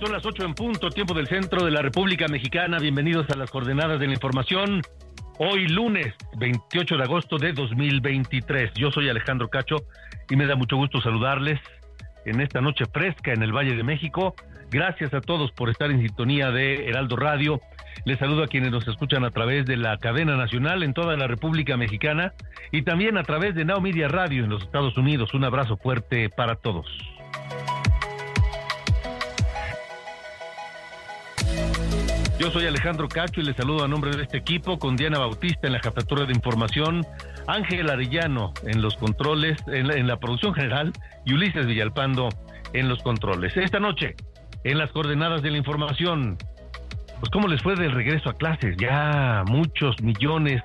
Son las 8 en punto, tiempo del centro de la República Mexicana. Bienvenidos a las coordenadas de la información. Hoy lunes 28 de agosto de 2023. Yo soy Alejandro Cacho y me da mucho gusto saludarles en esta noche fresca en el Valle de México. Gracias a todos por estar en sintonía de Heraldo Radio. Les saludo a quienes nos escuchan a través de la cadena nacional en toda la República Mexicana y también a través de Now Media Radio en los Estados Unidos. Un abrazo fuerte para todos. Yo soy Alejandro Cacho y les saludo a nombre de este equipo con Diana Bautista en la jefatura de información, Ángel Arellano en los controles, en la, en la producción general y Ulises Villalpando en los controles. Esta noche, en las coordenadas de la información, pues cómo les fue del regreso a clases, ya muchos millones,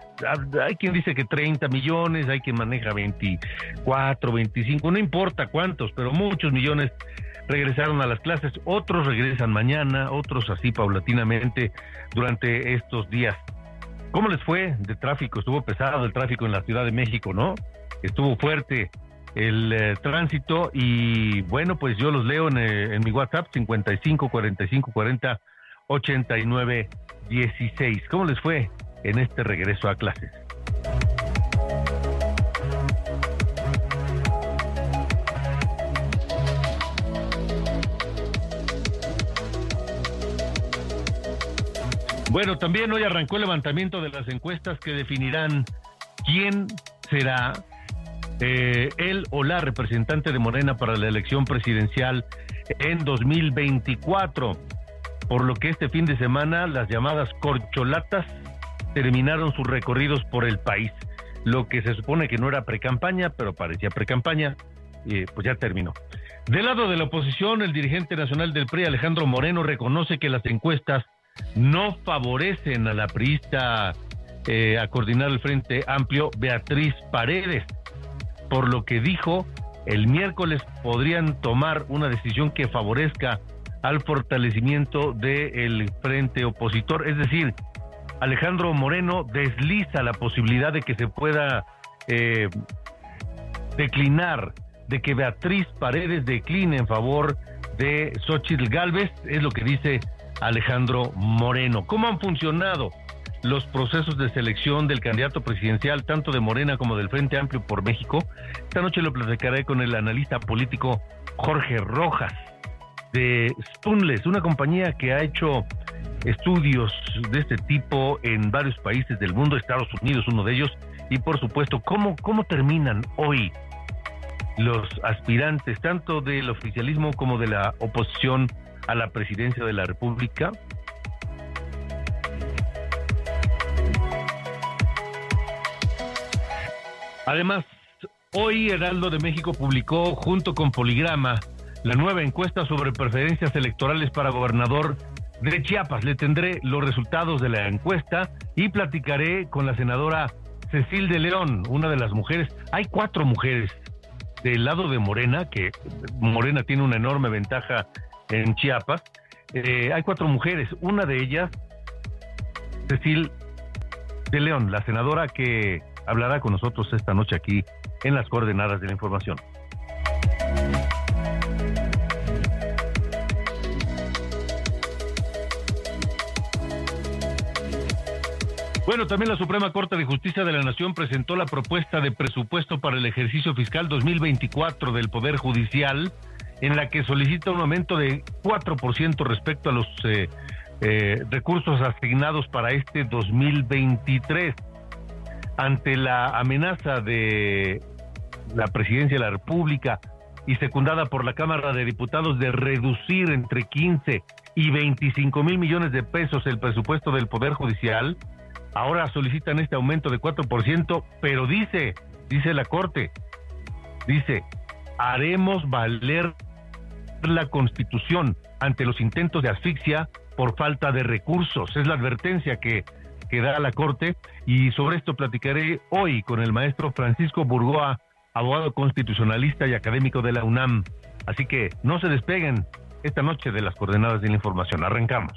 hay quien dice que 30 millones, hay quien maneja 24, 25, no importa cuántos, pero muchos millones regresaron a las clases, otros regresan mañana, otros así paulatinamente durante estos días. ¿Cómo les fue de tráfico? Estuvo pesado el tráfico en la Ciudad de México, ¿no? Estuvo fuerte el eh, tránsito y bueno, pues yo los leo en, eh, en mi WhatsApp 55 45 40 89 16. ¿Cómo les fue en este regreso a clases? Bueno, también hoy arrancó el levantamiento de las encuestas que definirán quién será eh, él o la representante de Morena para la elección presidencial en 2024. Por lo que este fin de semana las llamadas corcholatas terminaron sus recorridos por el país. Lo que se supone que no era precampaña, pero parecía precampaña, eh, pues ya terminó. Del lado de la oposición, el dirigente nacional del PRI, Alejandro Moreno, reconoce que las encuestas no favorecen a la priista eh, a coordinar el Frente Amplio Beatriz Paredes, por lo que dijo el miércoles podrían tomar una decisión que favorezca al fortalecimiento del frente opositor. Es decir, Alejandro Moreno desliza la posibilidad de que se pueda eh, declinar, de que Beatriz Paredes decline en favor de Xochitl Galvez, es lo que dice Alejandro Moreno. ¿Cómo han funcionado los procesos de selección del candidato presidencial, tanto de Morena como del Frente Amplio por México? Esta noche lo platicaré con el analista político Jorge Rojas de Stunles, una compañía que ha hecho estudios de este tipo en varios países del mundo, Estados Unidos uno de ellos, y por supuesto, ¿cómo, cómo terminan hoy los aspirantes, tanto del oficialismo como de la oposición a la presidencia de la República? Además, hoy Heraldo de México publicó junto con Poligrama la nueva encuesta sobre preferencias electorales para gobernador de Chiapas. Le tendré los resultados de la encuesta y platicaré con la senadora Cecil de León, una de las mujeres. Hay cuatro mujeres del lado de Morena, que Morena tiene una enorme ventaja en Chiapas. Eh, hay cuatro mujeres, una de ellas, Cecil de León, la senadora que hablará con nosotros esta noche aquí en las coordenadas de la información. Bueno, también la Suprema Corte de Justicia de la Nación presentó la propuesta de presupuesto para el ejercicio fiscal 2024 del Poder Judicial, en la que solicita un aumento de 4% respecto a los eh, eh, recursos asignados para este 2023. Ante la amenaza de la presidencia de la República y secundada por la Cámara de Diputados de reducir entre 15 y 25 mil millones de pesos el presupuesto del Poder Judicial, ahora solicitan este aumento de 4%, pero dice, dice la Corte, dice, haremos valer la Constitución ante los intentos de asfixia por falta de recursos. Es la advertencia que, que da la Corte y sobre esto platicaré hoy con el maestro Francisco Burgoa, abogado constitucionalista y académico de la UNAM. Así que no se despeguen esta noche de las coordenadas de la información. Arrancamos.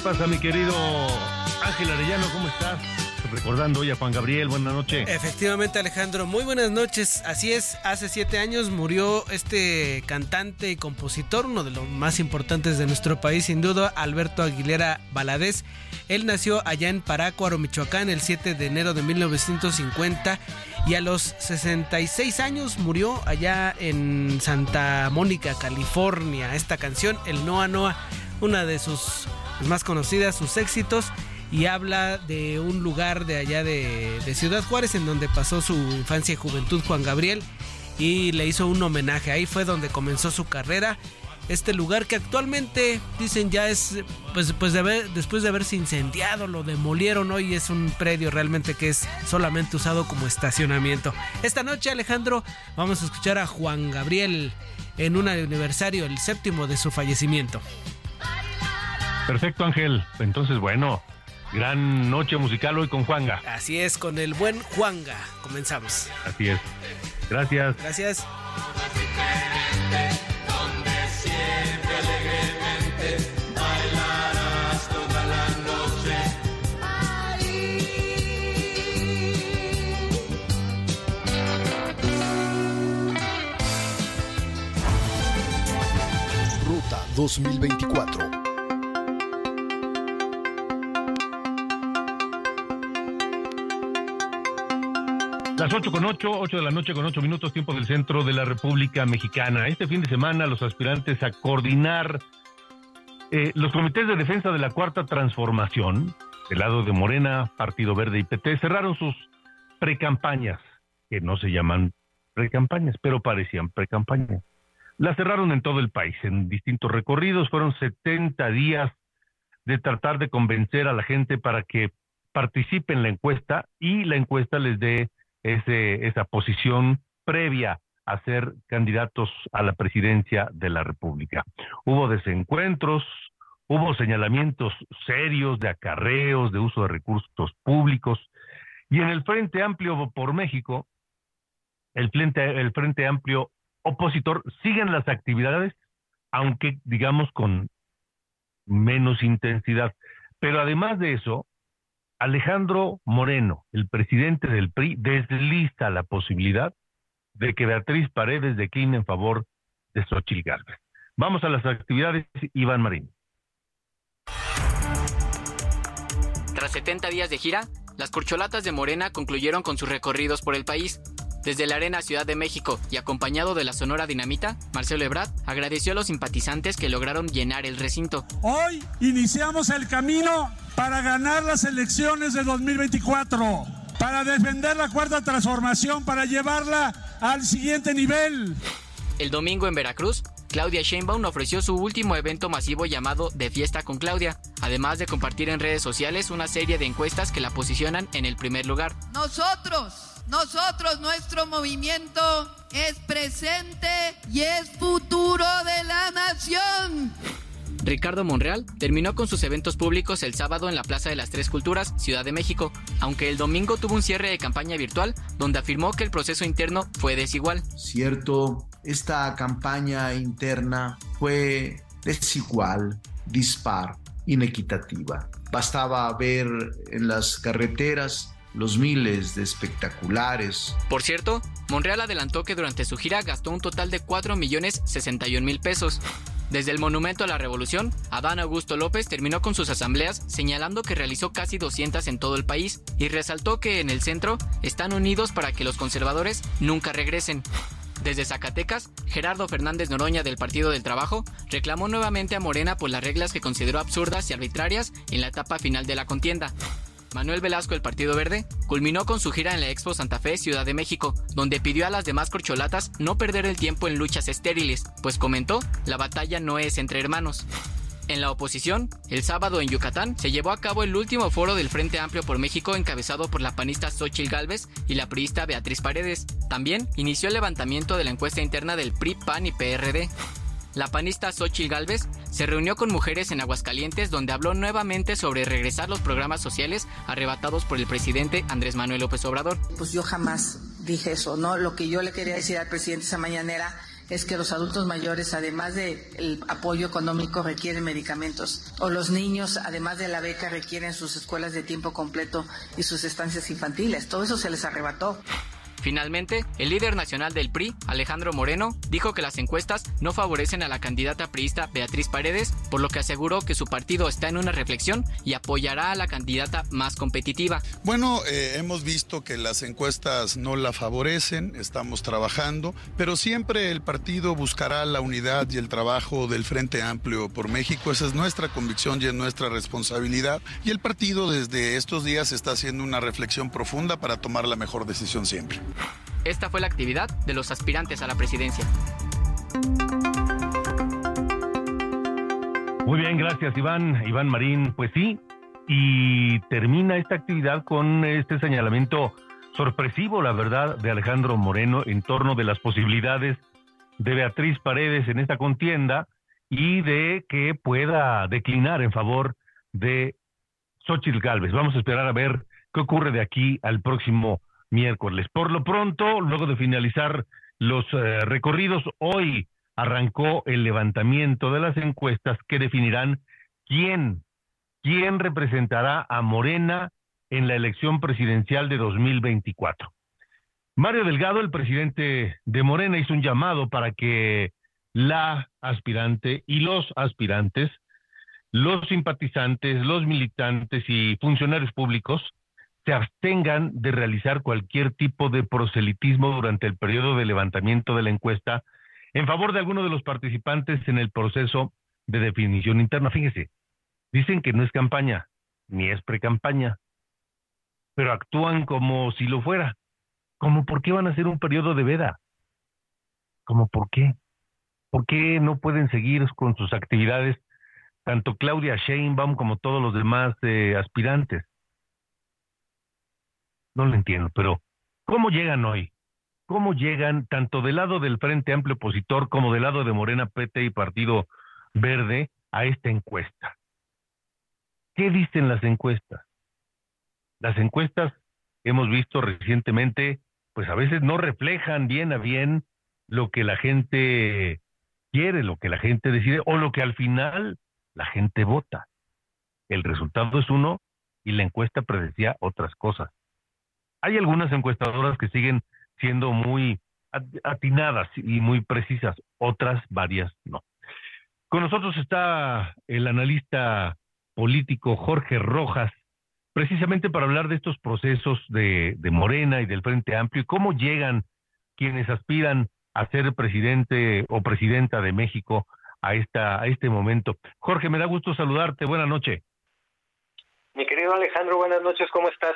Pasa, mi querido Ángel Arellano? ¿Cómo estás? Recordando hoy a Juan Gabriel, buenas noches. Efectivamente, Alejandro, muy buenas noches. Así es, hace siete años murió este cantante y compositor, uno de los más importantes de nuestro país, sin duda, Alberto Aguilera Valadez. Él nació allá en Parácuaro, Michoacán, el 7 de enero de 1950 y a los 66 años murió allá en Santa Mónica, California. Esta canción, el Noa Noa, una de sus más conocidas, sus éxitos, y habla de un lugar de allá de, Ciudad Juárez en donde pasó su infancia y juventud Juan Gabriel y le hizo un homenaje. Ahí fue donde comenzó su carrera. Este lugar que actualmente dicen ya es, pues, pues de después de haberse incendiado, lo demolieron hoy, es un predio realmente que es solamente usado como estacionamiento. Esta noche, Alejandro, vamos a escuchar a Juan Gabriel en un aniversario, el séptimo de su fallecimiento. Perfecto, Ángel. Entonces, bueno, gran noche musical hoy con Juanga. Así es, con el buen Juanga. Comenzamos. Así es. Gracias. Gracias. Ruta 2024 Las 8 con 8, 8 de la noche con 8 minutos, tiempo del centro de la República Mexicana. Este fin de semana, los aspirantes a coordinar eh, los comités de defensa de la Cuarta Transformación, del lado de Morena, Partido Verde y PT, cerraron sus precampañas, que no se llaman precampañas, pero parecían precampañas. Las cerraron en todo el país, en distintos recorridos. Fueron 70 días de tratar de convencer a la gente para que participe en la encuesta y la encuesta les dé ese, esa posición previa a ser candidatos a la presidencia de la República. Hubo desencuentros, hubo señalamientos serios de acarreos, de uso de recursos públicos, y en el Frente Amplio por México, el Frente, el Frente Amplio opositor, siguen las actividades, aunque digamos con menos intensidad. Pero además de eso, Alejandro Moreno, el presidente del PRI, desliza la posibilidad de que Beatriz Paredes decline en favor de Xochitl Gálvez. Vamos a las actividades, Iván Marín. Tras 70 días de gira, las corcholatas de Morena concluyeron con sus recorridos por el país. Desde la Arena Ciudad de México y acompañado de la Sonora Dinamita, Marcelo Ebrard agradeció a los simpatizantes que lograron llenar el recinto. Hoy iniciamos el camino para ganar las elecciones de 2024, para defender la cuarta transformación, para llevarla al siguiente nivel. El domingo en Veracruz, Claudia Sheinbaum ofreció su último evento masivo llamado De Fiesta con Claudia, además de compartir en redes sociales una serie de encuestas que la posicionan en el primer lugar. Nosotros, nosotros, nuestro movimiento es presente y es futuro de la nación. Ricardo Monreal terminó con sus eventos públicos el sábado en la Plaza de las Tres Culturas, Ciudad de México, aunque el domingo tuvo un cierre de campaña virtual donde afirmó que el proceso interno fue desigual. Cierto, esta campaña interna fue desigual, dispar, inequitativa. Bastaba ver en las carreteras los miles de espectaculares. Por cierto, Monreal adelantó que durante su gira gastó un total de 4 millones 61 mil pesos. Desde el Monumento a la Revolución, Adán Augusto López terminó con sus asambleas señalando que realizó casi 200 en todo el país y resaltó que en el centro están unidos para que los conservadores nunca regresen. Desde Zacatecas, Gerardo Fernández Noroña del Partido del Trabajo reclamó nuevamente a Morena por las reglas que consideró absurdas y arbitrarias en la etapa final de la contienda. Manuel Velasco del Partido Verde culminó con su gira en la Expo Santa Fe, Ciudad de México, donde pidió a las demás corcholatas no perder el tiempo en luchas estériles, pues comentó, la batalla no es entre hermanos. En la oposición, el sábado en Yucatán se llevó a cabo el último foro del Frente Amplio por México encabezado por la panista Xochil Gálvez y la priista Beatriz Paredes. También inició el levantamiento de la encuesta interna del PRI, PAN y PRD. La panista Xochil Gálvez se reunió con mujeres en Aguascalientes donde habló nuevamente sobre regresar los programas sociales arrebatados por el presidente Andrés Manuel López Obrador. Pues yo jamás dije eso, ¿no? Lo que yo le quería decir al presidente esa mañanera es que los adultos mayores, además del apoyo económico, requieren medicamentos. O los niños, además de la beca, requieren sus escuelas de tiempo completo y sus estancias infantiles. Todo eso se les arrebató. Finalmente, el líder nacional del PRI, Alejandro Moreno, dijo que las encuestas no favorecen a la candidata priista Beatriz Paredes, por lo que aseguró que su partido está en una reflexión y apoyará a la candidata más competitiva. Bueno, eh, hemos visto que las encuestas no la favorecen, estamos trabajando, pero siempre el partido buscará la unidad y el trabajo del Frente Amplio por México. Esa es nuestra convicción y es nuestra responsabilidad. Y el partido desde estos días está haciendo una reflexión profunda para tomar la mejor decisión siempre. Esta fue la actividad de los aspirantes a la presidencia. Muy bien, gracias Iván, Iván Marín. Pues sí, y termina esta actividad con este señalamiento sorpresivo, la verdad, de Alejandro Moreno en torno de las posibilidades de Beatriz Paredes en esta contienda y de que pueda declinar en favor de Xochitl Galvez. Vamos a esperar a ver qué ocurre de aquí al próximo miércoles. Por lo pronto, luego de finalizar los eh, recorridos, hoy arrancó el levantamiento de las encuestas que definirán quién, quién representará a Morena en la elección presidencial de 2024. Mario Delgado, el presidente de Morena, hizo un llamado para que la aspirante y los aspirantes, los simpatizantes, los militantes y funcionarios públicos se abstengan de realizar cualquier tipo de proselitismo durante el periodo de levantamiento de la encuesta en favor de alguno de los participantes en el proceso de definición interna. Fíjese, dicen que no es campaña, ni es precampaña, pero actúan como si lo fuera. ¿Cómo por qué van a hacer un periodo de veda? ¿Cómo por qué? ¿Por qué no pueden seguir con sus actividades tanto Claudia Sheinbaum como todos los demás eh, aspirantes? No lo entiendo, pero ¿cómo llegan hoy? ¿Cómo llegan tanto del lado del Frente Amplio Opositor como del lado de Morena, PT y Partido Verde a esta encuesta? ¿Qué dicen las encuestas? Las encuestas, hemos visto recientemente, pues a veces no reflejan bien a bien lo que la gente quiere, lo que la gente decide o lo que al final la gente vota. El resultado es uno y la encuesta predecía otras cosas. Hay algunas encuestadoras que siguen siendo muy atinadas y muy precisas, otras varias no. Con nosotros está el analista político Jorge Rojas, precisamente para hablar de estos procesos de, Morena y del Frente Amplio y cómo llegan quienes aspiran a ser presidente o presidenta de México a, esta, a este momento. Jorge, me da gusto saludarte. Buenas noches. Mi querido Alejandro, buenas noches. ¿Cómo estás?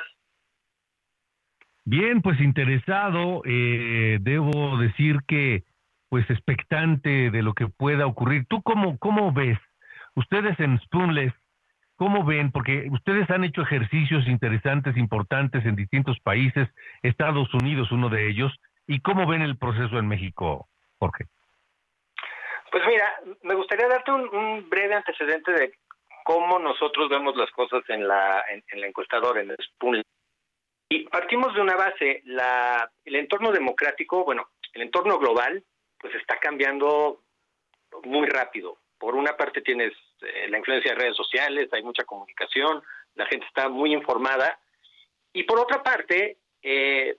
Bien, pues interesado, eh, debo decir que pues expectante de lo que pueda ocurrir. ¿Tú cómo, cómo ves? Ustedes en Spoonless, ¿cómo ven? Porque ustedes han hecho ejercicios interesantes, importantes en distintos países, Estados Unidos uno de ellos, ¿y cómo ven el proceso en México, Jorge? Pues mira, me gustaría darte un, breve antecedente de cómo nosotros vemos las cosas en la, en, la encuestadora, en Spoonless. Y partimos de una base, la, el entorno democrático, bueno, el entorno global, pues está cambiando muy rápido. Por una parte tienes eh, la influencia de redes sociales, hay mucha comunicación, la gente está muy informada. Y por otra parte, eh,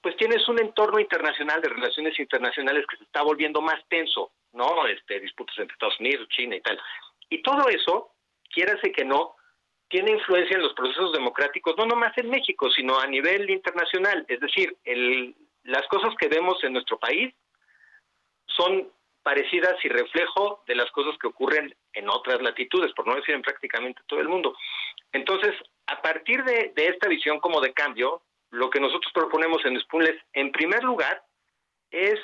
pues tienes un entorno internacional de relaciones internacionales que se está volviendo más tenso, ¿no? Este, disputas entre Estados Unidos, China y tal. Y todo eso, quiérase que no, tiene influencia en los procesos democráticos, no nomás en México, sino a nivel internacional. Es decir, el, las cosas que vemos en nuestro país son parecidas y reflejo de las cosas que ocurren en otras latitudes, por no decir en prácticamente todo el mundo. Entonces, a partir de, esta visión como de cambio, lo que nosotros proponemos en Spoonless, en primer lugar, es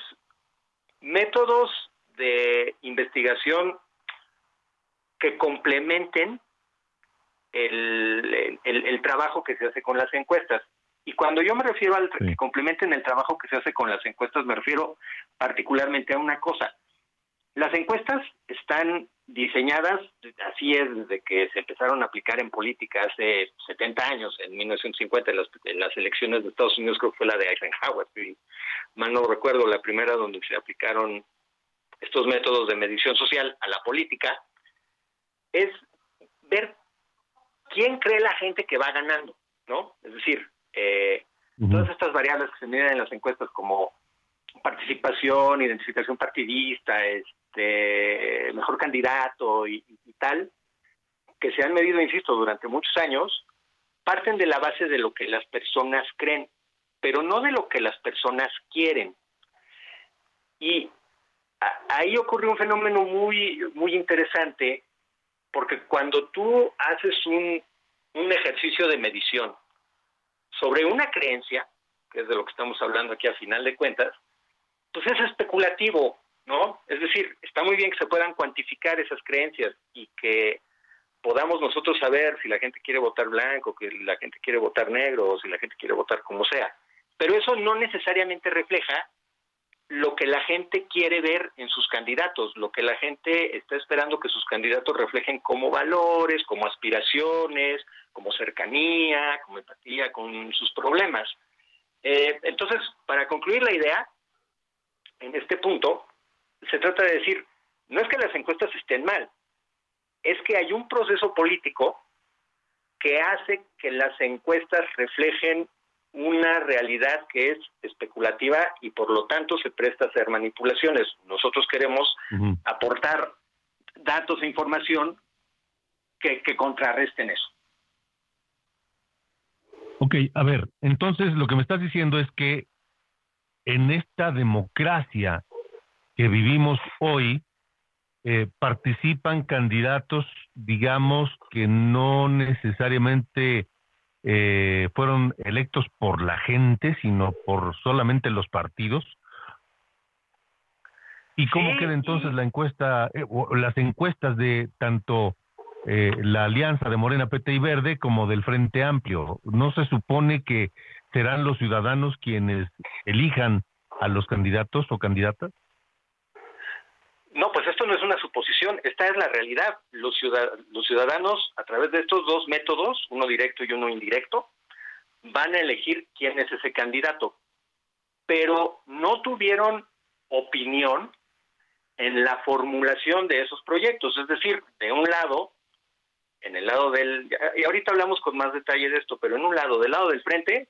métodos de investigación que complementen el, el, trabajo que se hace con las encuestas. Y cuando yo me refiero al que complementen el trabajo que se hace con las encuestas, me refiero particularmente a una cosa. Las encuestas están diseñadas, así es desde que se empezaron a aplicar en política hace 70 años, en 1950, en las, las elecciones de Estados Unidos, creo que fue la de Eisenhower, y mal no recuerdo, la primera donde se aplicaron estos métodos de medición social a la política, es ver quién cree la gente que va ganando, ¿no? Es decir, eh, todas estas variables que se miden en las encuestas como participación, identificación partidista, este, mejor candidato y, tal, que se han medido, insisto, durante muchos años, parten de la base de lo que las personas creen, pero no de lo que las personas quieren. Y ahí ocurre un fenómeno muy, muy interesante, porque cuando tú haces un, un ejercicio de medición sobre una creencia, que es de lo que estamos hablando aquí a final de cuentas, pues es especulativo, ¿no? Es decir, está muy bien que se puedan cuantificar esas creencias y que podamos nosotros saber si la gente quiere votar blanco, que la gente quiere votar negro o si la gente quiere votar como sea. Pero eso no necesariamente refleja lo que la gente quiere ver en sus candidatos, lo que la gente está esperando que sus candidatos reflejen como valores, como aspiraciones, como cercanía, como empatía con sus problemas. Eh, entonces, para concluir la idea, en este punto, se trata de decir, no es que las encuestas estén mal, es que hay un proceso político que hace que las encuestas reflejen una realidad que es especulativa y por lo tanto se presta a hacer manipulaciones. Nosotros queremos aportar datos e información que, que contrarresten eso. Ok, a ver, entonces lo que me estás diciendo es que en esta democracia que vivimos hoy, eh, participan candidatos, digamos, que no necesariamente eh, fueron electos por la gente, sino por solamente los partidos. ¿Y cómo queda entonces la encuesta, eh, o las encuestas de tanto la alianza de Morena, PT y Verde como del Frente Amplio? ¿No se supone que serán los ciudadanos quienes elijan a los candidatos o candidatas? No, pues esto no es una suposición, esta es la realidad. Los, ciudadanos, a través de estos dos métodos, uno directo y uno indirecto, van a elegir quién es ese candidato. Pero no tuvieron opinión en la formulación de esos proyectos. Es decir, de un lado, en el lado del, y ahorita hablamos con más detalle de esto, pero en un lado, del lado del frente,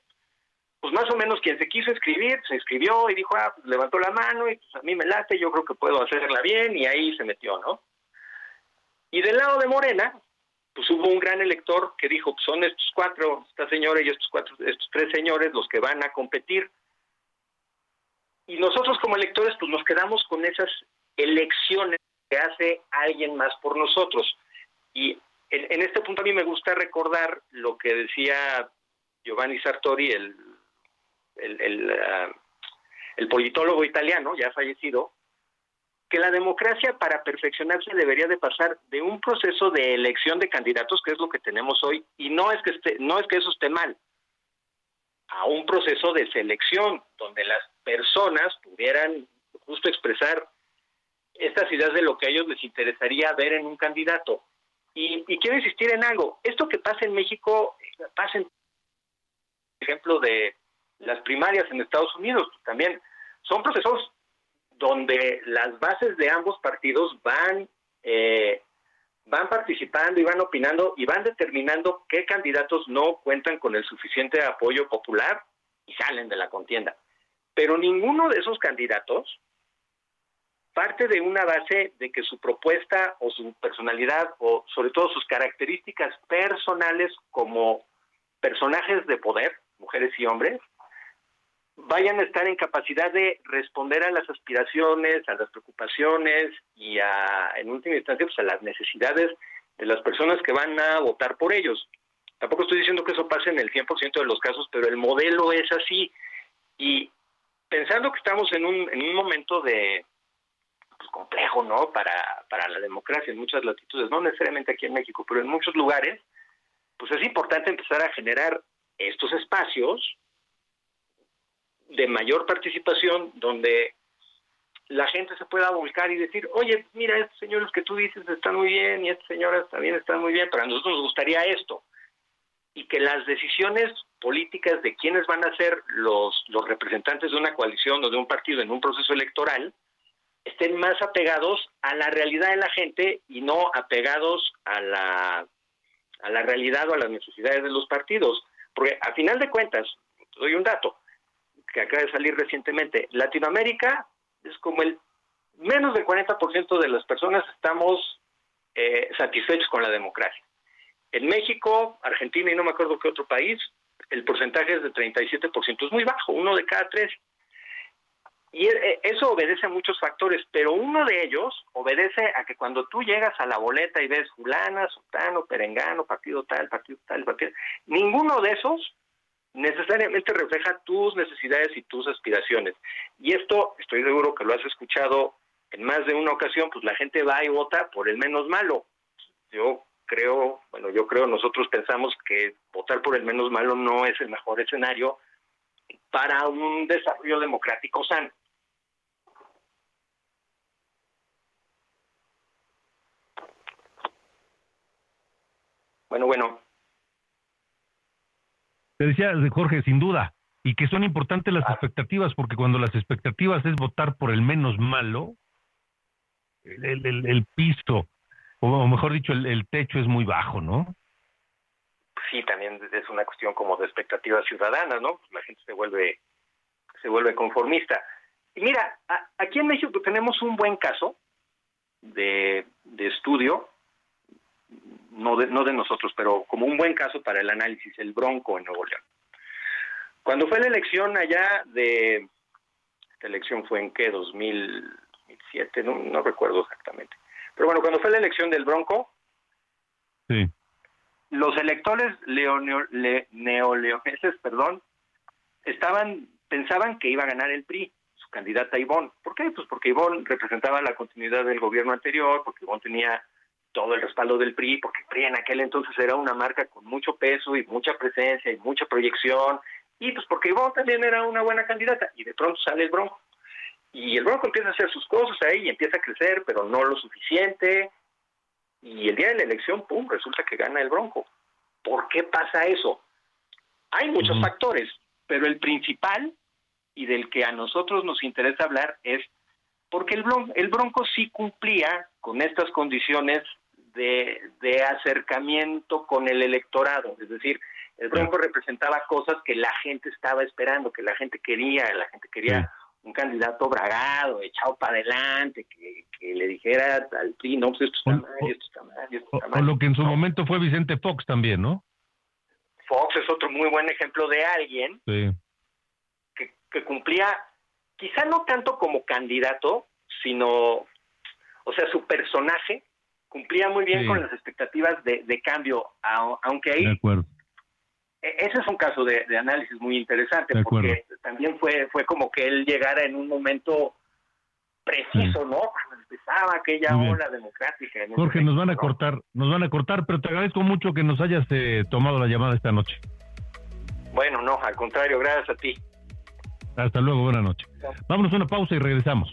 pues más o menos quien se quiso escribir, se inscribió y dijo, ah, pues levantó la mano y pues a mí me late, yo creo que puedo hacerla bien y ahí se metió, ¿no? Y del lado de Morena, pues hubo un gran elector que dijo, pues son estos cuatro, esta señora y estos cuatro, estos tres señores los que van a competir. Y nosotros como electores, pues nos quedamos con esas elecciones que hace alguien más por nosotros. Y en, este punto a mí me gusta recordar lo que decía Giovanni Sartori, el, el, el politólogo italiano, ya fallecido, que la democracia para perfeccionarse debería de pasar de un proceso de elección de candidatos, que es lo que tenemos hoy, y no es que esté, no es que eso esté mal, a un proceso de selección donde las personas pudieran justo expresar estas ideas de lo que a ellos les interesaría ver en un candidato. Y, quiero insistir en algo, esto que pasa en México pasa en ejemplo de las primarias en Estados Unidos, también son procesos donde las bases de ambos partidos van eh, van participando y van opinando y van determinando qué candidatos no cuentan con el suficiente apoyo popular y salen de la contienda. Pero ninguno de esos candidatos parte de una base de que su propuesta o su personalidad o sobre todo sus características personales como personajes de poder, mujeres y hombres, vayan a estar en capacidad de responder a las aspiraciones, a las preocupaciones y a, en última instancia, pues a las necesidades de las personas que van a votar por ellos. Tampoco estoy diciendo que eso pase en el 100% de los casos, pero el modelo es así. Y pensando que estamos en un, en un momento de pues, complejo, ¿no? Para, para la democracia en muchas latitudes, no necesariamente aquí en México, pero en muchos lugares, pues es importante empezar a generar estos espacios de mayor participación donde la gente se pueda volcar y decir, oye, mira, estos señores que tú dices están muy bien y estas señoras también están muy bien, pero a nosotros nos gustaría esto. Y que las decisiones políticas de quiénes van a ser los, los representantes de una coalición o de un partido en un proceso electoral estén más apegados a la realidad de la gente y no apegados a la, a la realidad o a las necesidades de los partidos. Porque a final de cuentas, doy un dato, que acaba de salir recientemente, Latinoamérica es como el menos del 40% de las personas estamos eh, satisfechos con la democracia. En México, Argentina y no me acuerdo qué otro país, el porcentaje es de 37%, es muy bajo, uno de cada tres. Y eh, eso obedece a muchos factores, pero uno de ellos obedece a que cuando tú llegas a la boleta y ves fulana, sotano, perengano, partido tal, partido tal, partido, ninguno de esos necesariamente refleja tus necesidades y tus aspiraciones. Y esto, estoy seguro que lo has escuchado en más de una ocasión, pues la gente va y vota por el menos malo. Yo creo, bueno, yo creo, nosotros pensamos que votar por el menos malo no es el mejor escenario para un desarrollo democrático sano. Bueno, bueno, te decía Jorge, sin duda, y que son importantes las expectativas, porque cuando las expectativas es votar por el menos malo, el, piso, o mejor dicho, el, techo es muy bajo, ¿no? Sí, también es una cuestión como de expectativas ciudadanas, ¿no? La gente se vuelve, se vuelve conformista. Y mira, aquí en México tenemos un buen caso de, de estudio no de, no de nosotros, pero como un buen caso para el análisis, el Bronco en Nuevo León. Cuando fue la elección allá de, esta elección fue en qué, 2007, no, no recuerdo exactamente. Pero bueno, cuando fue la elección del Bronco, sí. los electores neoleoneses, perdón, estaban, pensaban que iba a ganar el PRI, su candidata Ivonne. ¿Por qué? Pues porque Ivonne representaba la continuidad del gobierno anterior, porque Ivonne tenía todo el respaldo del PRI, porque el PRI en aquel entonces era una marca con mucho peso y mucha presencia y mucha proyección, y pues porque Ivonne también era una buena candidata, y de pronto sale el Bronco. Y el Bronco empieza a hacer sus cosas ahí y empieza a crecer, pero no lo suficiente, y el día de la elección, ¡pum!, resulta que gana el Bronco. ¿Por qué pasa eso? Hay muchos factores, pero el principal y del que a nosotros nos interesa hablar es porque el Bronco, el Bronco sí cumplía con estas condiciones de, acercamiento con el electorado. Es decir, el Bronco representaba cosas que la gente estaba esperando, que la gente quería, la gente quería un candidato bragado, echado para adelante, que, le dijera al PRI, no, pues esto está mal, esto está mal, esto está mal. O lo que en su momento fue Vicente Fox también, ¿no? Fox es otro muy buen ejemplo de alguien que, que cumplía, quizá no tanto como candidato, sino, o sea, su personaje cumplía muy bien con las expectativas de, cambio, aunque ahí e, ese es un caso de, análisis muy interesante porque también fue fue como que él llegara en un momento preciso, ¿no? Cuando empezaba aquella ola democrática. Jorge, nos van a cortar, nos van a cortar, pero te agradezco mucho que nos hayas eh, tomado la llamada esta noche. Bueno, no, al contrario, gracias a ti. Hasta luego, buenas noches. Vámonos a una pausa y regresamos.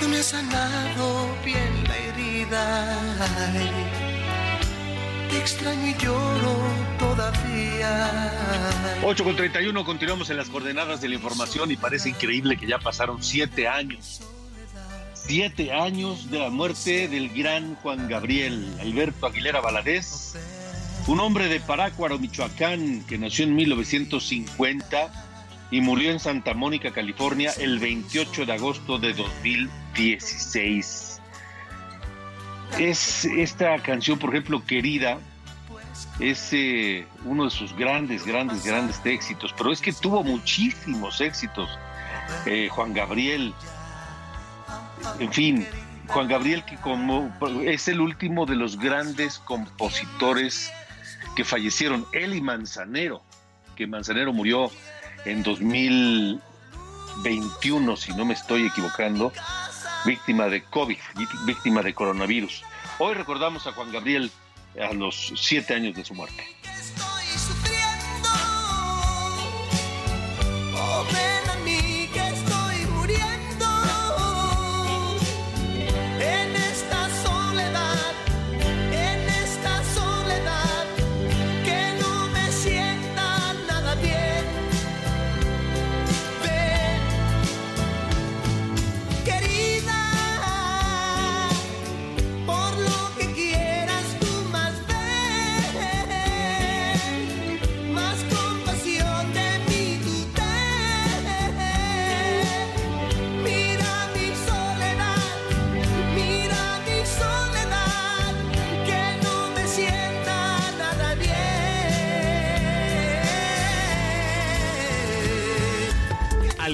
no me ha sanado bien la herida. Te extraño y lloro todavía. 8 con 31, continuamos en las coordenadas de la información y parece increíble que ya pasaron siete años. Siete años de la muerte del gran Juan Gabriel Alberto Aguilera Valadez, un hombre de Parácuaro, Michoacán, que nació en 1950 y murió en Santa Mónica, California, el 28 de agosto de 2016. Es esta canción, por ejemplo, Querida, es eh, uno de sus grandes, grandes, grandes éxitos, pero es que tuvo muchísimos éxitos. Eh, Juan Gabriel, en fin, Juan Gabriel que como es el último de los grandes compositores que fallecieron, él y Manzanero, que Manzanero murió en 2021, si no me estoy equivocando, víctima de COVID, víctima de coronavirus. Hoy recordamos a Juan Gabriel a los siete años de su muerte.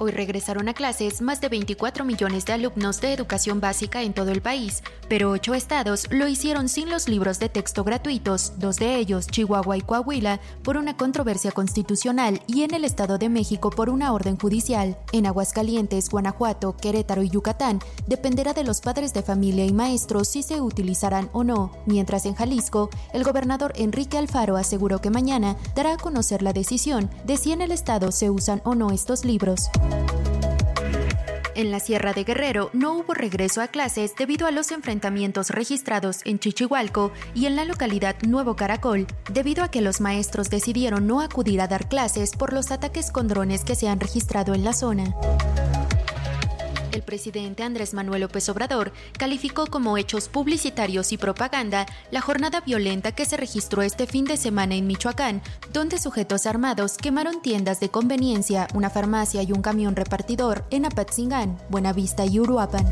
Hoy regresaron a clases más de 24 millones de alumnos de educación básica en todo el país, pero ocho estados lo hicieron sin los libros de texto gratuitos, dos de ellos, Chihuahua y Coahuila, por una controversia constitucional y en el Estado de México por una orden judicial. En Aguascalientes, Guanajuato, Querétaro y Yucatán dependerá de los padres de familia y maestros si se utilizarán o no, mientras en Jalisco, el gobernador Enrique Alfaro aseguró que mañana dará a conocer la decisión de si en el Estado se usan o no estos libros. En la Sierra de Guerrero no hubo regreso a clases debido a los enfrentamientos registrados en Chichihualco y en la localidad Nuevo Caracol, debido a que los maestros decidieron no acudir a dar clases por los ataques con drones que se han registrado en la zona el presidente Andrés Manuel López Obrador calificó como hechos publicitarios y propaganda la jornada violenta que se registró este fin de semana en Michoacán, donde sujetos armados quemaron tiendas de conveniencia, una farmacia y un camión repartidor en Apatzingán, Buenavista y Uruapan.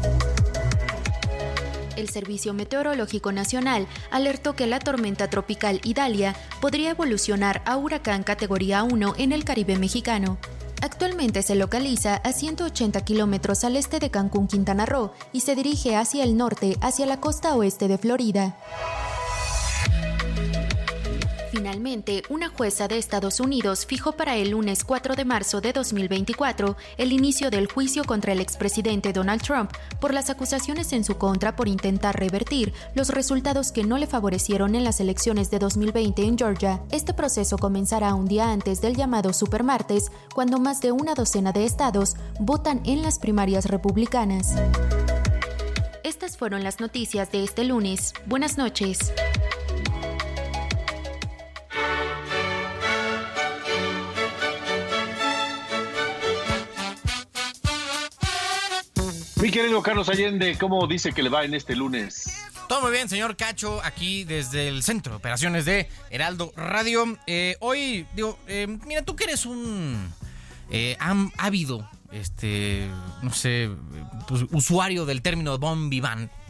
El Servicio Meteorológico Nacional alertó que la tormenta tropical Idalia podría evolucionar a huracán categoría 1 en el Caribe mexicano. Actualmente se localiza a 180 kilómetros al este de Cancún, Quintana Roo, y se dirige hacia el norte, hacia la costa oeste de Florida. Finalmente, una jueza de Estados Unidos fijó para el lunes 4 de marzo de 2024 el inicio del juicio contra el expresidente Donald Trump por las acusaciones en su contra por intentar revertir los resultados que no le favorecieron en las elecciones de 2020 en Georgia. Este proceso comenzará un día antes del llamado Supermartes, cuando más de una docena de estados votan en las primarias republicanas. Estas fueron las noticias de este lunes. Buenas noches. Querido Carlos Allende, ¿cómo dice que le va en este lunes? Todo muy bien, señor Cacho, aquí desde el Centro de Operaciones de Heraldo Radio. Eh, hoy, digo, eh, mira, tú que eres un eh, ávido, este, no sé, pues, usuario del término bon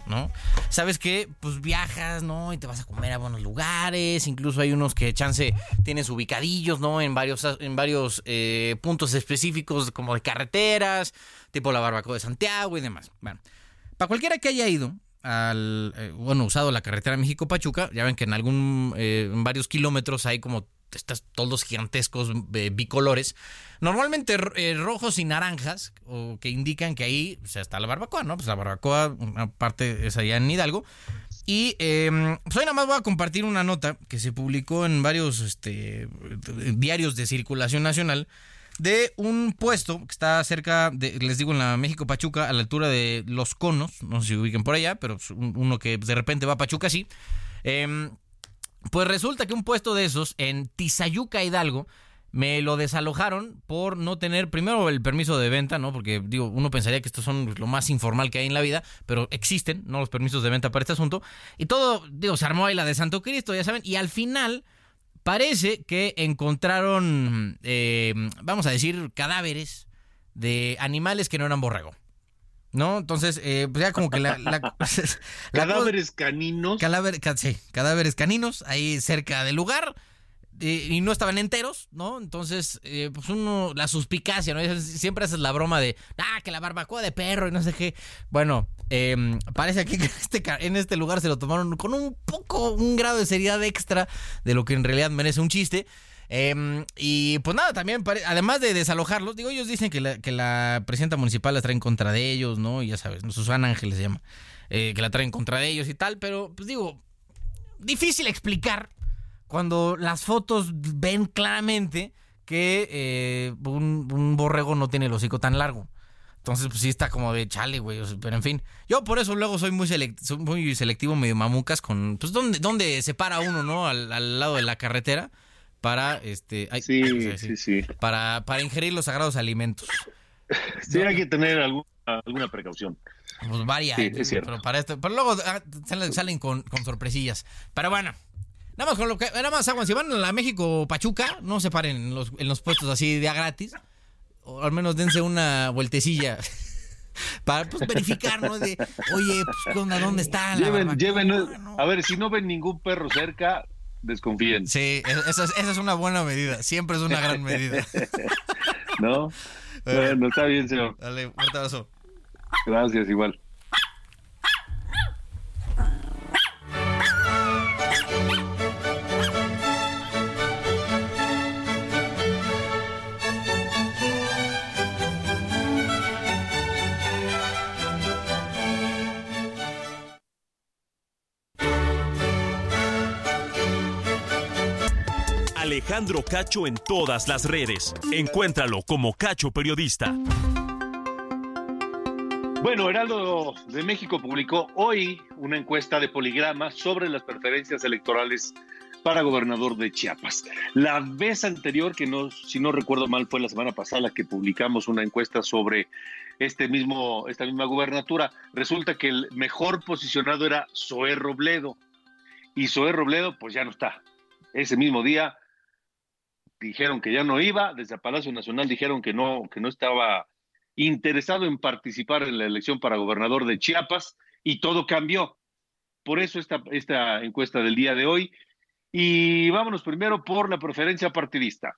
¿no? Sabes que pues viajas, ¿no? Y te vas a comer a buenos lugares, incluso hay unos que chance tienes ubicadillos, ¿no? En varios, en varios puntos específicos como de carreteras, tipo la barbacoa de Santiago y demás. Bueno, para cualquiera que haya ido al, eh, bueno, usado la carretera México-Pachuca, ya ven que en algún, eh, en varios kilómetros hay como estos toldos gigantescos eh, bicolores, normalmente rojos y naranjas, o que indican que ahí o sea, está la barbacoa, ¿no? Pues la barbacoa, una parte es allá en Hidalgo. Y em, pues hoy nada más voy a compartir una nota que se publicó en varios este, diarios de circulación nacional de un puesto que está cerca de, les digo, en la México Pachuca, a la altura de Los Conos, no sé si ubiquen por allá, pero uno que de repente va a Pachuca sí. Em, pues resulta que un puesto de esos en Tizayuca, Hidalgo, me lo desalojaron por no tener primero el permiso de venta, ¿no? Porque digo, uno pensaría que estos son lo más informal que hay en la vida, pero existen, ¿no? Los permisos de venta para este asunto. Y todo, digo, se armó ahí la de Santo Cristo, ya saben, y al final Parece que encontraron, eh, vamos a decir, cadáveres de animales que no eran borrego. ¿No? Entonces, eh, pues ya como que la... cadáveres caninos. sí, cadáveres caninos ahí cerca del lugar. Eh, y no estaban enteros, ¿no? Entonces, pues uno, la suspicacia, ¿no? Siempre haces la broma de, ah, que la barbacoa de perro y no sé qué. Bueno, Em, parece aquí que este, en este lugar se lo tomaron con un poco, un grado de seriedad extra de lo que en realidad merece un chiste. Em, y pues nada, también, además de desalojarlos, digo, ellos dicen que la, que la presidenta municipal la trae en contra de ellos, ¿no? ya sabes, Susana Ángeles se llama, eh, que la trae en contra de ellos y tal, pero pues digo, difícil explicar cuando las fotos ven claramente que eh, un, borrego no tiene el hocico tan largo. Entonces, pues sí está como de chale, güey. pero en fin, yo por eso luego soy muy, muy selectivo, medio mamucas con, pues, ¿dónde, dónde se para uno, no? Al, lado de la carretera para, este... sí, sí, sí, Para, para ingerir los sagrados alimentos. Sí, hay que tener alguna, alguna precaución. Pues varias, sí, es cierto. pero para esto, pero luego ah, salen, con, con, sorpresillas. Pero bueno, nada más con lo que, nada más aguas, si van a la México Pachuca, no se paren en los, en los puestos así de a gratis o al menos dense una vueltecilla para pues, verificar, ¿no? De, oye, pues, ¿dónde está? La lleven, lleven, a ver, si no ven ningún perro cerca, desconfíen. Sí, esa es, esa es una buena medida, siempre es una gran medida. ¿No? Bueno, está bien, señor. Dale, fuerte abrazo. Gracias, igual. Alejandro Cacho en todas las redes. Encuéntralo como Cacho Periodista. Bueno, Heraldo de México publicó hoy una encuesta de poligrama sobre las preferencias electorales para gobernador de Chiapas. La vez anterior, que no, si no recuerdo mal, fue la semana pasada que publicamos una encuesta sobre este mismo, esta misma gubernatura, resulta que el mejor posicionado era Zoé Robledo. Y Zoé Robledo, pues ya no está. Ese mismo día dijeron que ya no iba, desde Palacio Nacional dijeron que no, que no estaba interesado en participar en la elección para gobernador de Chiapas y todo cambió. Por eso esta, esta encuesta del día de hoy y vámonos primero por la preferencia partidista.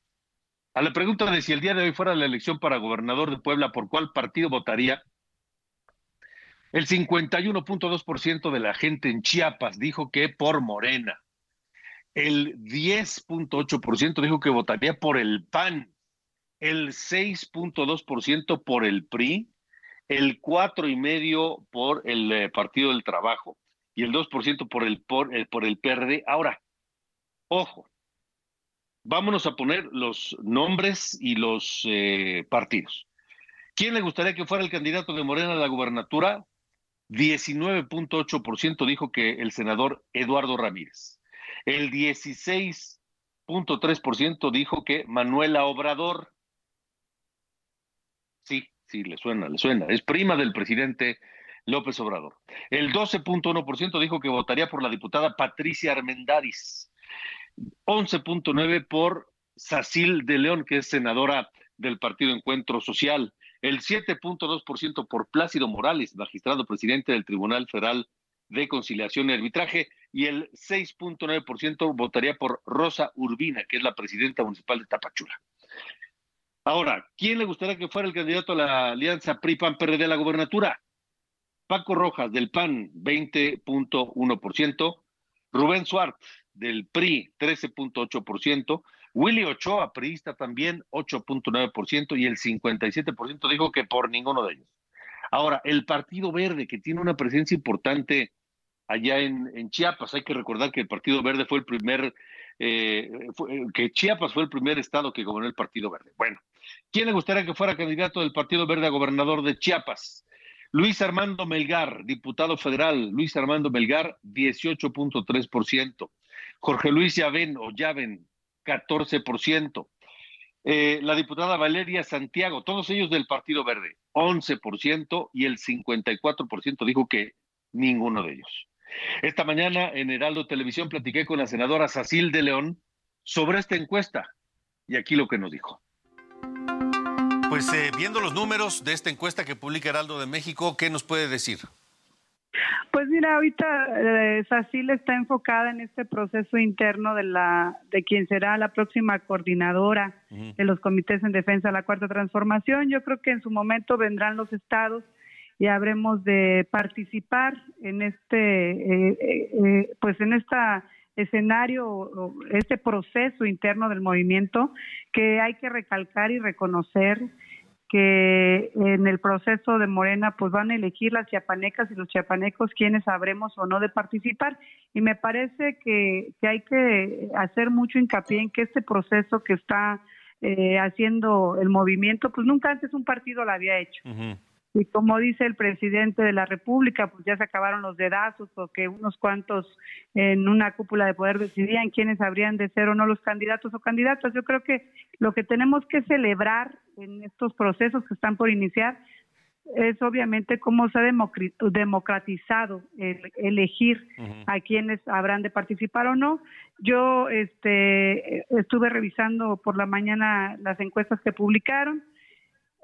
A la pregunta de si el día de hoy fuera la elección para gobernador de Puebla, ¿por cuál partido votaría? El 51.2% de la gente en Chiapas dijo que por Morena. El 10.8% dijo que votaría por el PAN. El 6.2% por el PRI. El 4.5% por el eh, Partido del Trabajo. Y el 2% por el, por, el, por el PRD. Ahora, Ojo, vámonos a poner los nombres y los eh, partidos. ¿Quién le gustaría que fuera el candidato de Morena a la gubernatura? 19.8% dijo que el senador Eduardo Ramírez. El 16.3% dijo que Manuela Obrador. Sí, sí, le suena, le suena. Es prima del presidente López Obrador. El 12.1% dijo que votaría por la diputada Patricia Armendáriz. 11.9 por Sacil de León, que es senadora del Partido Encuentro Social, el 7.2% por Plácido Morales, magistrado presidente del Tribunal Federal de Conciliación y Arbitraje, y el 6.9% votaría por Rosa Urbina, que es la presidenta municipal de Tapachula. Ahora, ¿quién le gustaría que fuera el candidato a la alianza PRI-PAN-PRD a la gobernatura? Paco Rojas, del PAN, 20.1%, Rubén Suárez, del PRI, 13.8%, Willy Ochoa, priista también, 8.9%, y el 57% dijo que por ninguno de ellos. Ahora, el Partido Verde, que tiene una presencia importante allá en, Chiapas, hay que recordar que el Partido Verde fue el primer, eh, que Chiapas fue el primer estado que gobernó el Partido Verde. Bueno, ¿quién le gustaría que fuera candidato del Partido Verde a gobernador de Chiapas? Luis Armando Melgar, diputado federal, Luis Armando Melgar, 18.3%. Jorge Luis Yaven o Yaven, 14%. Eh, la diputada Valeria Santiago, todos ellos del Partido Verde, 11% y el 54% dijo que ninguno de ellos. Esta mañana en Heraldo Televisión platiqué con la senadora Sacil de León sobre esta encuesta y aquí lo que nos dijo. Pues eh, viendo los números de esta encuesta que publica Heraldo de México, ¿qué nos puede decir? Pues mira, ahorita eh, Sacil está enfocada en este proceso interno de la de quien será la próxima coordinadora de los comités en defensa de la cuarta transformación. Yo creo que en su momento vendrán los estados y habremos de participar en este, eh, eh, pues en esta escenario, este proceso interno del movimiento que hay que recalcar y reconocer que en el proceso de Morena pues van a elegir las chiapanecas y los chiapanecos quienes sabremos o no de participar y me parece que, hay que hacer mucho hincapié en que este proceso que está eh, haciendo el movimiento pues nunca antes un partido lo había hecho. Y como dice el presidente de la República, pues ya se acabaron los dedazos, porque unos cuantos en una cúpula de poder decidían quiénes habrían de ser o no los candidatos o candidatas. Yo creo que lo que tenemos que celebrar en estos procesos que están por iniciar es obviamente cómo se ha democratizado el elegir a quienes habrán de participar o no. Yo este, estuve revisando por la mañana las encuestas que publicaron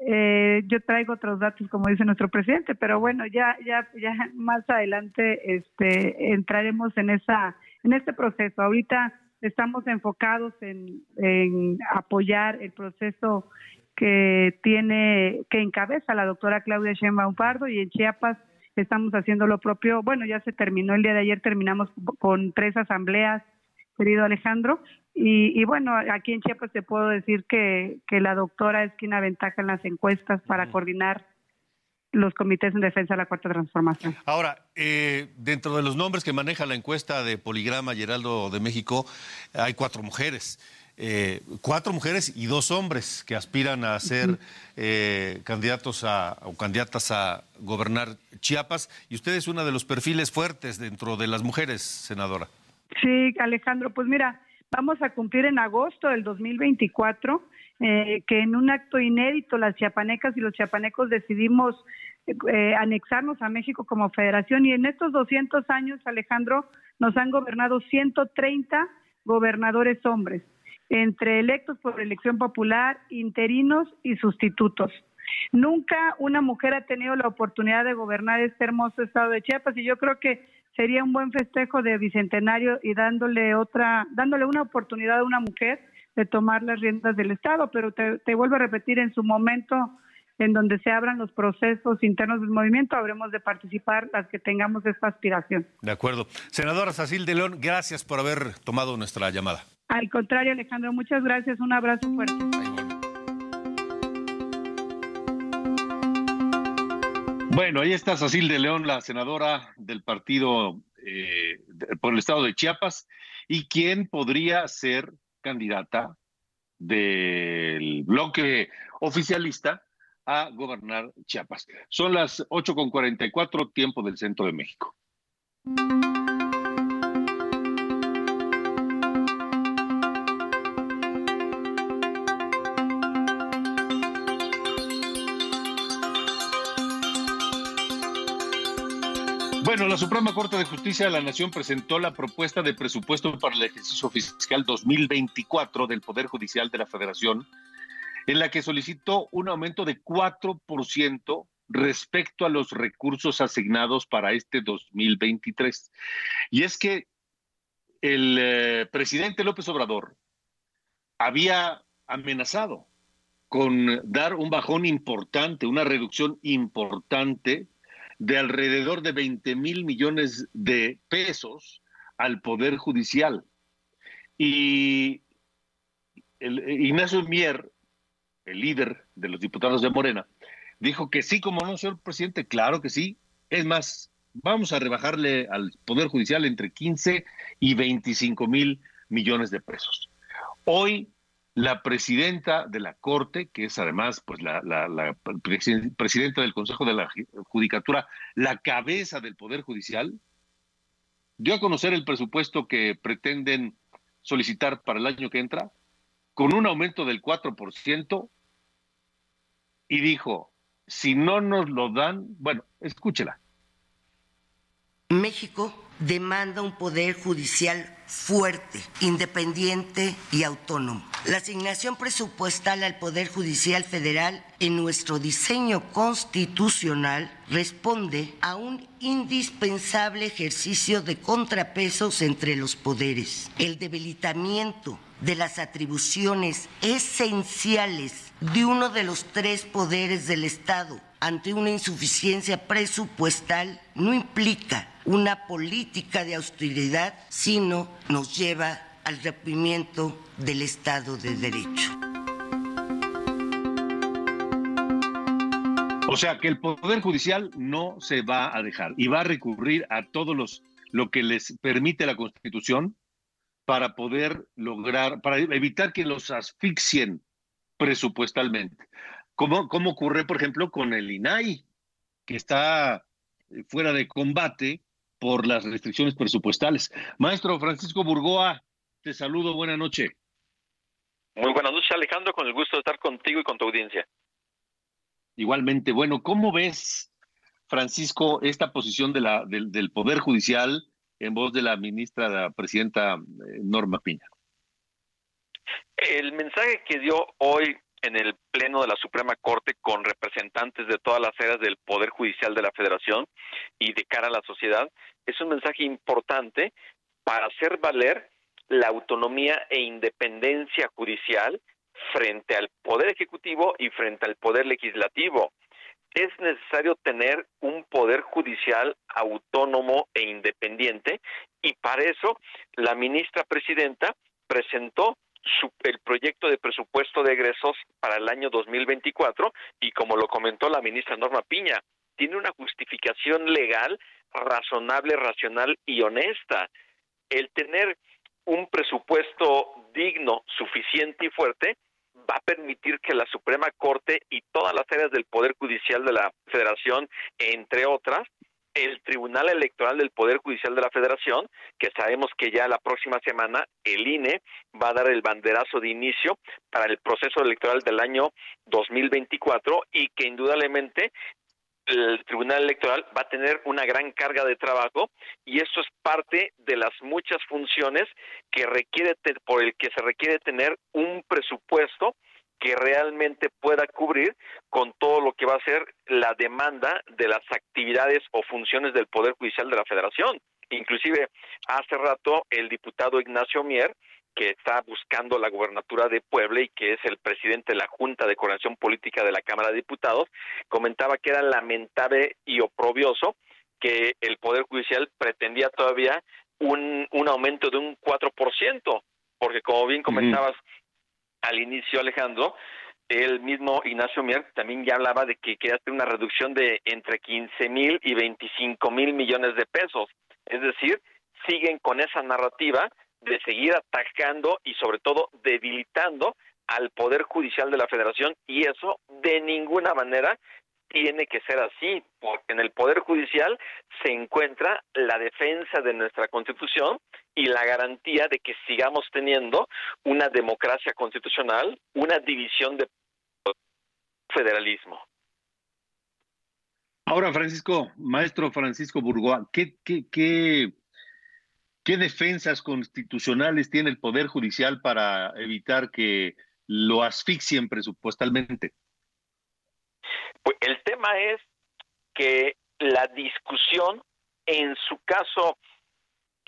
eh, yo traigo otros datos, como dice nuestro presidente, pero bueno, ya, ya, ya más adelante este, entraremos en esa, en este proceso. Ahorita estamos enfocados en, en apoyar el proceso que tiene, que encabeza la doctora Claudia Sheinbaum Pardo y en Chiapas estamos haciendo lo propio. Bueno, ya se terminó el día de ayer, terminamos con tres asambleas, querido Alejandro, y, bueno, aquí en Chiapas te puedo decir que, que la doctora es quien aventaja en las encuestas para coordinar los comités en defensa de la cuarta transformación. Ahora, eh, dentro de los nombres que maneja la encuesta de Poligrama Geraldo de México, hay cuatro mujeres. eh, cuatro mujeres y dos hombres que aspiran a ser eh, candidatos a, o candidatas a gobernar Chiapas. Y usted es uno de los perfiles fuertes dentro de las mujeres, senadora. Sí, Alejandro, pues mira, vamos a cumplir en agosto del 2024 eh, que en un acto inédito las chiapanecas y los chiapanecos decidimos eh, anexarnos a México como federación y en estos 200 años, Alejandro, nos han gobernado 130 gobernadores hombres, entre electos por elección popular, interinos y sustitutos. Nunca una mujer ha tenido la oportunidad de gobernar este hermoso estado de Chiapas y yo creo que sería un buen festejo de bicentenario y dándole otra, dándole una oportunidad a una mujer de tomar las riendas del estado, pero te, te vuelvo a repetir en su momento en donde se abran los procesos internos del movimiento, habremos de participar las que tengamos esta aspiración. De acuerdo. Senadora Sacil de León, gracias por haber tomado nuestra llamada. Al contrario, Alejandro, muchas gracias. Un abrazo fuerte. Bueno, ahí está Sacil de León, la senadora del partido eh, por el estado de Chiapas, y quién podría ser candidata del bloque oficialista a gobernar Chiapas. Son las 8.44 tiempo del centro de México. Bueno, la Suprema Corte de Justicia de la Nación presentó la propuesta de presupuesto para el ejercicio fiscal 2024 del Poder Judicial de la Federación, en la que solicitó un aumento de 4% respecto a los recursos asignados para este 2023. Y es que el eh, presidente López Obrador había amenazado con dar un bajón importante, una reducción importante de alrededor de 20 mil millones de pesos al Poder Judicial. Y el, Ignacio Mier, el líder de los diputados de Morena, dijo que sí, como no, señor presidente, claro que sí. Es más, vamos a rebajarle al Poder Judicial entre 15 y 25 mil millones de pesos. Hoy la presidenta de la Corte, que es además pues la, la, presidenta del Consejo de la Judicatura, la cabeza del Poder Judicial, dio a conocer el presupuesto que pretenden solicitar para el año que entra, con un aumento del 4%, y dijo, si no nos lo dan, bueno, escúchela. México demanda un poder judicial fuerte, independiente y autónomo. La asignación presupuestal al Poder Judicial Federal en nuestro diseño constitucional responde a un indispensable ejercicio de contrapesos entre los poderes. El debilitamiento de las atribuciones esenciales de uno de los tres poderes del Estado ante una insuficiencia presupuestal no implica una política de austeridad, sino nos lleva al rompimiento del Estado de Derecho. O sea que el Poder Judicial no se va a dejar y va a recurrir a todos los lo que les permite la Constitución para poder lograr, para evitar que los asfixien presupuestalmente. Como, como ocurre, por ejemplo, con el INAI, que está fuera de combate por las restricciones presupuestales. Maestro Francisco Burgoa, te saludo, buena noche. Muy buenas noches, Alejandro, con el gusto de estar contigo y con tu audiencia. Igualmente, bueno, ¿cómo ves, Francisco, esta posición de la, del, del Poder Judicial en voz de la ministra, la presidenta eh, Norma Piña? El mensaje que dio hoy en el Pleno de la Suprema Corte con representantes de todas las áreas del Poder Judicial de la Federación y de cara a la sociedad es un mensaje importante para hacer valer la autonomía e independencia judicial frente al Poder Ejecutivo y frente al Poder Legislativo. Es necesario tener un Poder Judicial autónomo e independiente y para eso la ministra presidenta presentó el proyecto de presupuesto de egresos para el año 2024 y como lo comentó la ministra Norma Piña, tiene una justificación legal razonable, racional y honesta. El tener un presupuesto digno, suficiente y fuerte, va a permitir que la Suprema Corte y todas las áreas del Poder Judicial de la Federación, entre otras, el Tribunal Electoral del Poder Judicial de la Federación, que sabemos que ya la próxima semana el INE va a dar el banderazo de inicio para el proceso electoral del año 2024 y que indudablemente el Tribunal Electoral va a tener una gran carga de trabajo y esto es parte de las muchas funciones que requiere por el que se requiere tener un presupuesto que realmente pueda cubrir con todo lo que va a ser la demanda de las actividades o funciones del Poder Judicial de la Federación. Inclusive hace rato el diputado Ignacio Mier que está buscando la gubernatura de Puebla y que es el presidente de la Junta de Coordinación Política de la Cámara de Diputados, comentaba que era lamentable y oprobioso que el Poder Judicial pretendía todavía un, un aumento de un 4%, porque como bien comentabas al inicio, Alejandro, el mismo Ignacio Mier también ya hablaba de que quería hacer una reducción de entre 15 mil y 25 mil millones de pesos. Es decir, siguen con esa narrativa de seguir atacando y sobre todo debilitando al Poder Judicial de la Federación y eso de ninguna manera tiene que ser así, porque en el Poder Judicial se encuentra la defensa de nuestra Constitución y la garantía de que sigamos teniendo una democracia constitucional, una división de federalismo. Ahora, Francisco, maestro Francisco Burgoa, ¿qué, qué, qué ¿Qué defensas constitucionales tiene el Poder Judicial para evitar que lo asfixien presupuestalmente? Pues el tema es que la discusión, en su caso,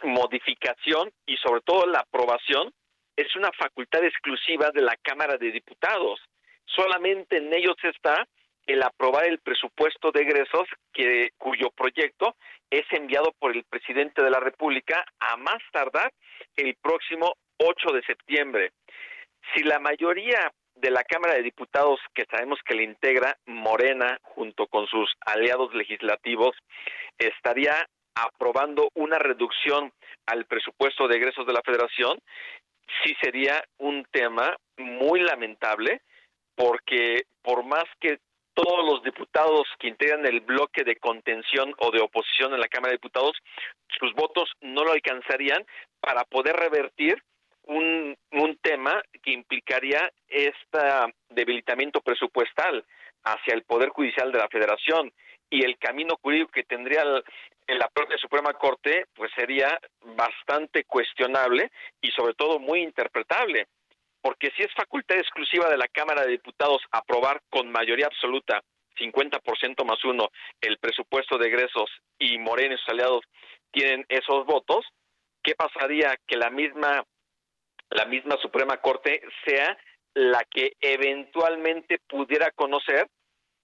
modificación y sobre todo la aprobación, es una facultad exclusiva de la Cámara de Diputados. Solamente en ellos está el aprobar el presupuesto de egresos cuyo proyecto es enviado por el presidente de la República a más tardar el próximo 8 de septiembre. Si la mayoría de la Cámara de Diputados, que sabemos que le integra Morena junto con sus aliados legislativos, estaría aprobando una reducción al presupuesto de egresos de la Federación, sí sería un tema muy lamentable porque por más que todos los diputados que integran el bloque de contención o de oposición en la Cámara de Diputados, sus votos no lo alcanzarían para poder revertir un, tema que implicaría este debilitamiento presupuestal hacia el Poder Judicial de la Federación y el camino jurídico que tendría el, la propia Suprema Corte, pues sería bastante cuestionable y sobre todo muy interpretable. Porque si es facultad exclusiva de la Cámara de Diputados aprobar con mayoría absoluta 50% más uno el presupuesto de egresos y Morena y sus aliados tienen esos votos, ¿qué pasaría que la misma la misma Suprema Corte sea la que eventualmente pudiera conocer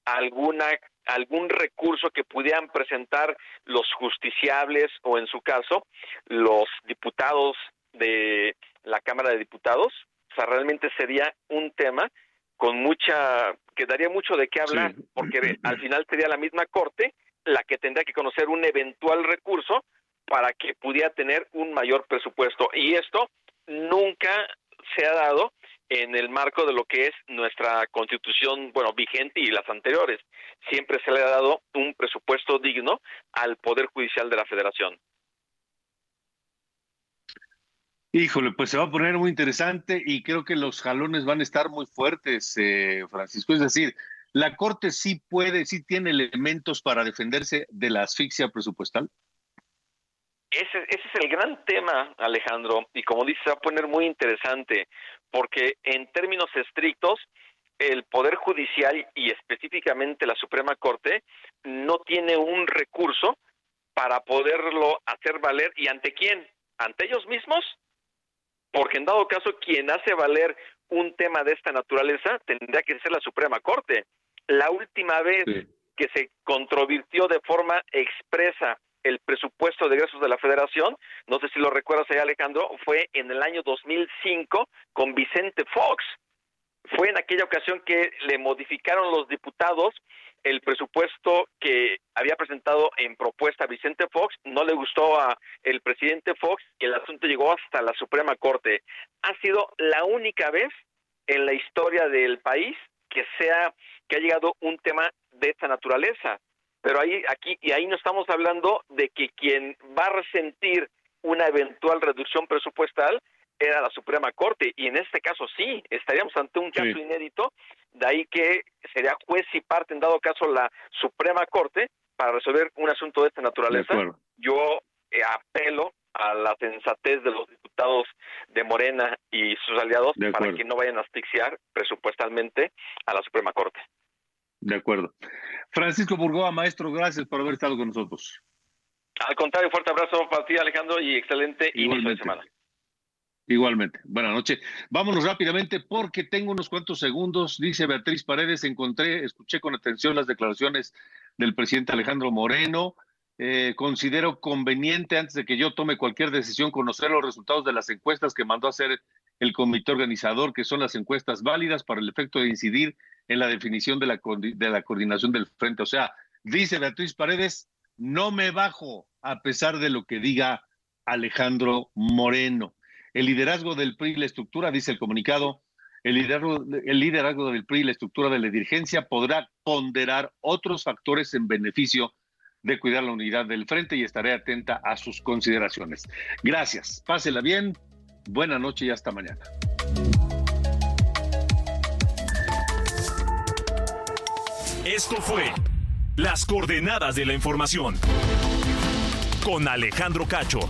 alguna algún recurso que pudieran presentar los justiciables o en su caso los diputados de la Cámara de Diputados o sea, realmente sería un tema con mucha, que daría mucho de qué hablar, porque al final sería la misma corte la que tendría que conocer un eventual recurso para que pudiera tener un mayor presupuesto. Y esto nunca se ha dado en el marco de lo que es nuestra constitución, bueno, vigente y las anteriores. Siempre se le ha dado un presupuesto digno al Poder Judicial de la Federación. Híjole, pues se va a poner muy interesante y creo que los jalones van a estar muy fuertes, eh, Francisco. Es decir, la Corte sí puede, sí tiene elementos para defenderse de la asfixia presupuestal. Ese, ese es el gran tema, Alejandro, y como dice, se va a poner muy interesante, porque en términos estrictos, el Poder Judicial y específicamente la Suprema Corte no tiene un recurso para poderlo hacer valer. ¿Y ante quién? ¿Ante ellos mismos? porque en dado caso quien hace valer un tema de esta naturaleza tendría que ser la Suprema Corte. La última vez que se controvirtió de forma expresa el presupuesto de egresos de la Federación, no sé si lo recuerdas ahí Alejandro, fue en el año 2005 con Vicente Fox. Fue en aquella ocasión que le modificaron los diputados el presupuesto que había presentado en propuesta Vicente Fox, no le gustó a el presidente Fox y el asunto llegó hasta la Suprema Corte. Ha sido la única vez en la historia del país que sea que ha llegado un tema de esta naturaleza. Pero ahí aquí y ahí no estamos hablando de que quien va a resentir una eventual reducción presupuestal era la Suprema Corte y en este caso sí, estaríamos ante un caso inédito, de ahí que sería juez y parte en dado caso la Suprema Corte para resolver un asunto de esta naturaleza. Yo eh, apelo a la sensatez de los diputados de Morena y sus aliados para que no vayan a asfixiar presupuestalmente a la Suprema Corte. De acuerdo. Francisco Burgoa, maestro, gracias por haber estado con nosotros. Al contrario, fuerte abrazo para ti, Alejandro, y excelente inicio de semana. Igualmente. Buenas noches. Vámonos rápidamente porque tengo unos cuantos segundos. Dice Beatriz Paredes, encontré, escuché con atención las declaraciones del presidente Alejandro Moreno. Eh, considero conveniente, antes de que yo tome cualquier decisión, conocer los resultados de las encuestas que mandó a hacer el comité organizador, que son las encuestas válidas para el efecto de incidir en la definición de la, de la coordinación del frente. O sea, dice Beatriz Paredes, no me bajo a pesar de lo que diga Alejandro Moreno. El liderazgo del PRI y la estructura, dice el comunicado, el liderazgo, el liderazgo del PRI y la estructura de la dirigencia podrá ponderar otros factores en beneficio de cuidar la unidad del frente y estaré atenta a sus consideraciones. Gracias, pásela bien, buena noche y hasta mañana. Esto fue Las coordenadas de la información con Alejandro Cacho.